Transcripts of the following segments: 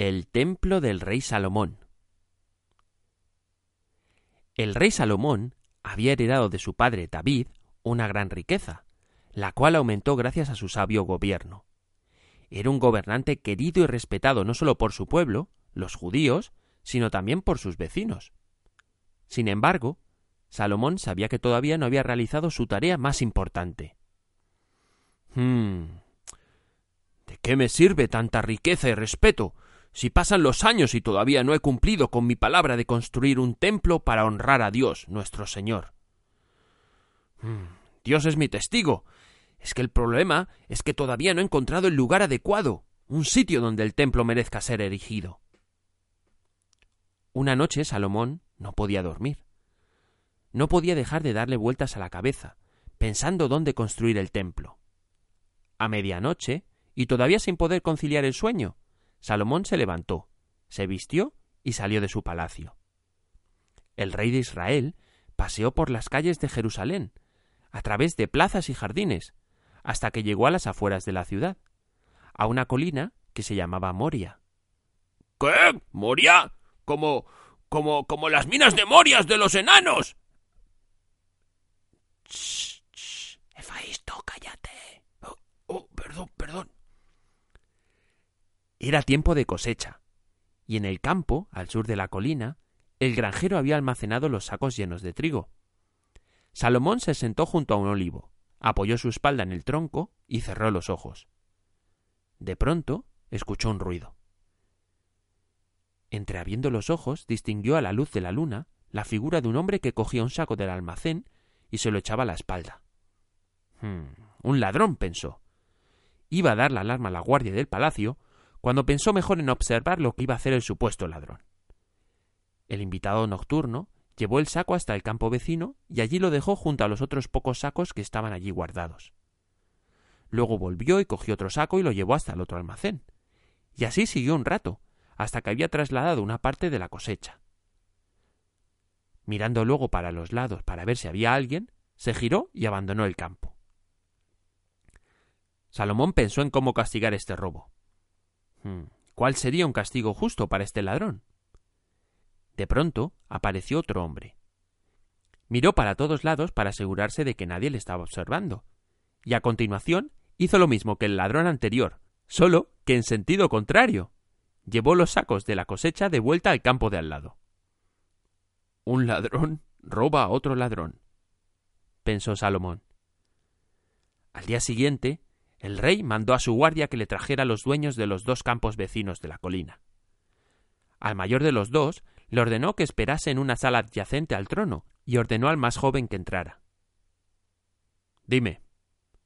El templo del rey Salomón. El rey Salomón había heredado de su padre David una gran riqueza, la cual aumentó gracias a su sabio gobierno. Era un gobernante querido y respetado no solo por su pueblo, los judíos, sino también por sus vecinos. Sin embargo, Salomón sabía que todavía no había realizado su tarea más importante. Hmm. ¿De qué me sirve tanta riqueza y respeto si pasan los años y todavía no he cumplido con mi palabra de construir un templo para honrar a Dios, nuestro Señor. Hmm, Dios es mi testigo. Es que el problema es que todavía no he encontrado el lugar adecuado, un sitio donde el templo merezca ser erigido. Una noche Salomón no podía dormir. No podía dejar de darle vueltas a la cabeza, pensando dónde construir el templo. A medianoche, y todavía sin poder conciliar el sueño, Salomón se levantó, se vistió y salió de su palacio. El rey de Israel paseó por las calles de Jerusalén, a través de plazas y jardines, hasta que llegó a las afueras de la ciudad, a una colina que se llamaba Moria. ¿Qué? ¿Moria? Como. como. como las minas de Morias de los enanos. Shh, shh. cállate. Era tiempo de cosecha, y en el campo, al sur de la colina, el granjero había almacenado los sacos llenos de trigo. Salomón se sentó junto a un olivo, apoyó su espalda en el tronco y cerró los ojos. De pronto escuchó un ruido. Entreabriendo los ojos, distinguió a la luz de la luna la figura de un hombre que cogía un saco del almacén y se lo echaba a la espalda. Hmm, un ladrón, pensó. Iba a dar la alarma a la guardia del palacio cuando pensó mejor en observar lo que iba a hacer el supuesto ladrón. El invitado nocturno llevó el saco hasta el campo vecino y allí lo dejó junto a los otros pocos sacos que estaban allí guardados. Luego volvió y cogió otro saco y lo llevó hasta el otro almacén. Y así siguió un rato, hasta que había trasladado una parte de la cosecha. Mirando luego para los lados para ver si había alguien, se giró y abandonó el campo. Salomón pensó en cómo castigar este robo. Hmm. ¿Cuál sería un castigo justo para este ladrón? De pronto apareció otro hombre. Miró para todos lados para asegurarse de que nadie le estaba observando, y a continuación hizo lo mismo que el ladrón anterior, solo que en sentido contrario. Llevó los sacos de la cosecha de vuelta al campo de al lado. Un ladrón roba a otro ladrón, pensó Salomón. Al día siguiente el rey mandó a su guardia que le trajera los dueños de los dos campos vecinos de la colina. Al mayor de los dos le ordenó que esperase en una sala adyacente al trono y ordenó al más joven que entrara. Dime,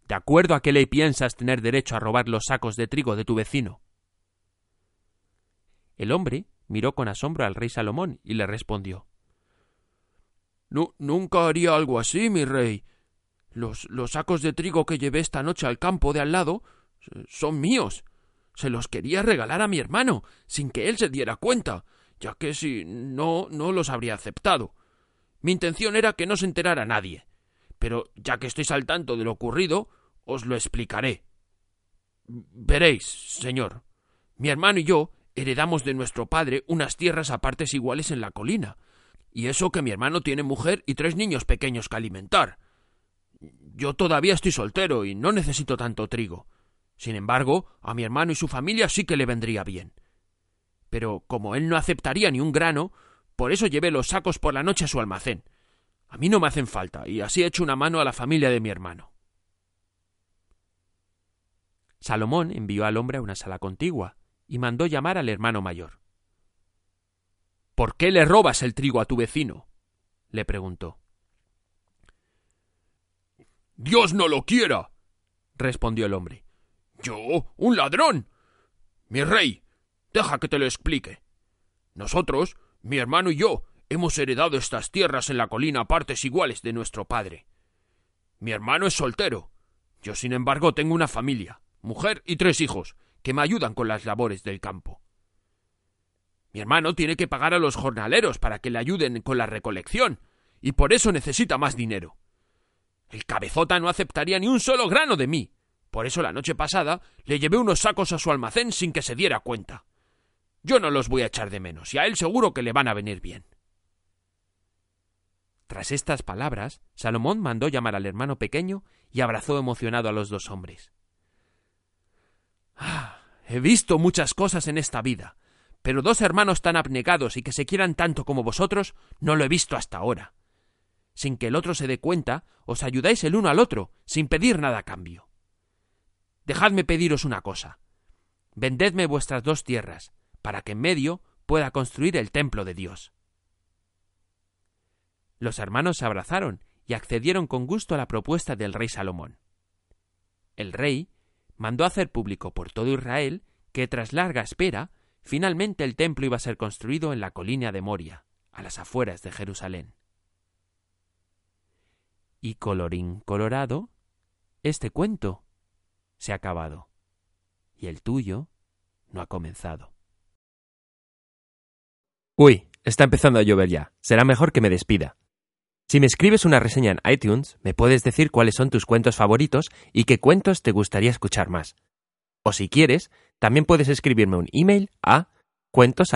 ¿de acuerdo a qué ley piensas tener derecho a robar los sacos de trigo de tu vecino? El hombre miró con asombro al rey Salomón y le respondió nunca haría algo así, mi rey. Los, sacos de trigo que llevé esta noche al campo de al lado son míos. Se los quería regalar a mi hermano, sin que él se diera cuenta, ya que si no, no los habría aceptado. Mi intención era que no se enterara nadie. Pero ya que estoy al tanto de lo ocurrido, os lo explicaré. Veréis, señor, mi hermano y yo heredamos de nuestro padre unas tierras a partes iguales en la colina, y eso que mi hermano tiene mujer y tres niños pequeños que alimentar. Yo todavía estoy soltero y no necesito tanto trigo. Sin embargo, a mi hermano y su familia sí que le vendría bien. Pero como él no aceptaría ni un grano, por eso llevé los sacos por la noche a su almacén. A mí no me hacen falta, y así he hecho una mano a la familia de mi hermano. Salomón envió al hombre a una sala contigua y mandó llamar al hermano mayor. ¿Por qué le robas el trigo a tu vecino? le preguntó. Dios no lo quiera. respondió el hombre. Yo, un ladrón. Mi rey, deja que te lo explique. Nosotros, mi hermano y yo, hemos heredado estas tierras en la colina a partes iguales de nuestro padre. Mi hermano es soltero. Yo, sin embargo, tengo una familia, mujer y tres hijos, que me ayudan con las labores del campo. Mi hermano tiene que pagar a los jornaleros para que le ayuden con la recolección, y por eso necesita más dinero. El cabezota no aceptaría ni un solo grano de mí. Por eso la noche pasada le llevé unos sacos a su almacén sin que se diera cuenta. Yo no los voy a echar de menos, y a él seguro que le van a venir bien. Tras estas palabras, Salomón mandó llamar al hermano pequeño y abrazó emocionado a los dos hombres. Ah, he visto muchas cosas en esta vida, pero dos hermanos tan abnegados y que se quieran tanto como vosotros no lo he visto hasta ahora. Sin que el otro se dé cuenta, os ayudáis el uno al otro, sin pedir nada a cambio. Dejadme pediros una cosa. Vendedme vuestras dos tierras, para que en medio pueda construir el templo de Dios. Los hermanos se abrazaron y accedieron con gusto a la propuesta del rey Salomón. El rey mandó hacer público por todo Israel que tras larga espera Finalmente el templo iba a ser construido en la colina de Moria, a las afueras de Jerusalén. Y colorín colorado, este cuento se ha acabado, y el tuyo no ha comenzado. Uy, está empezando a llover ya. Será mejor que me despida. Si me escribes una reseña en iTunes, me puedes decir cuáles son tus cuentos favoritos y qué cuentos te gustaría escuchar más. O si quieres, también puedes escribirme un email a cuentos.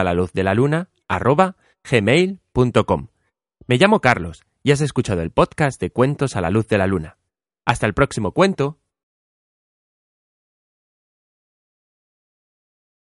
Me llamo Carlos y has escuchado el podcast de Cuentos a la luz de la luna. Hasta el próximo cuento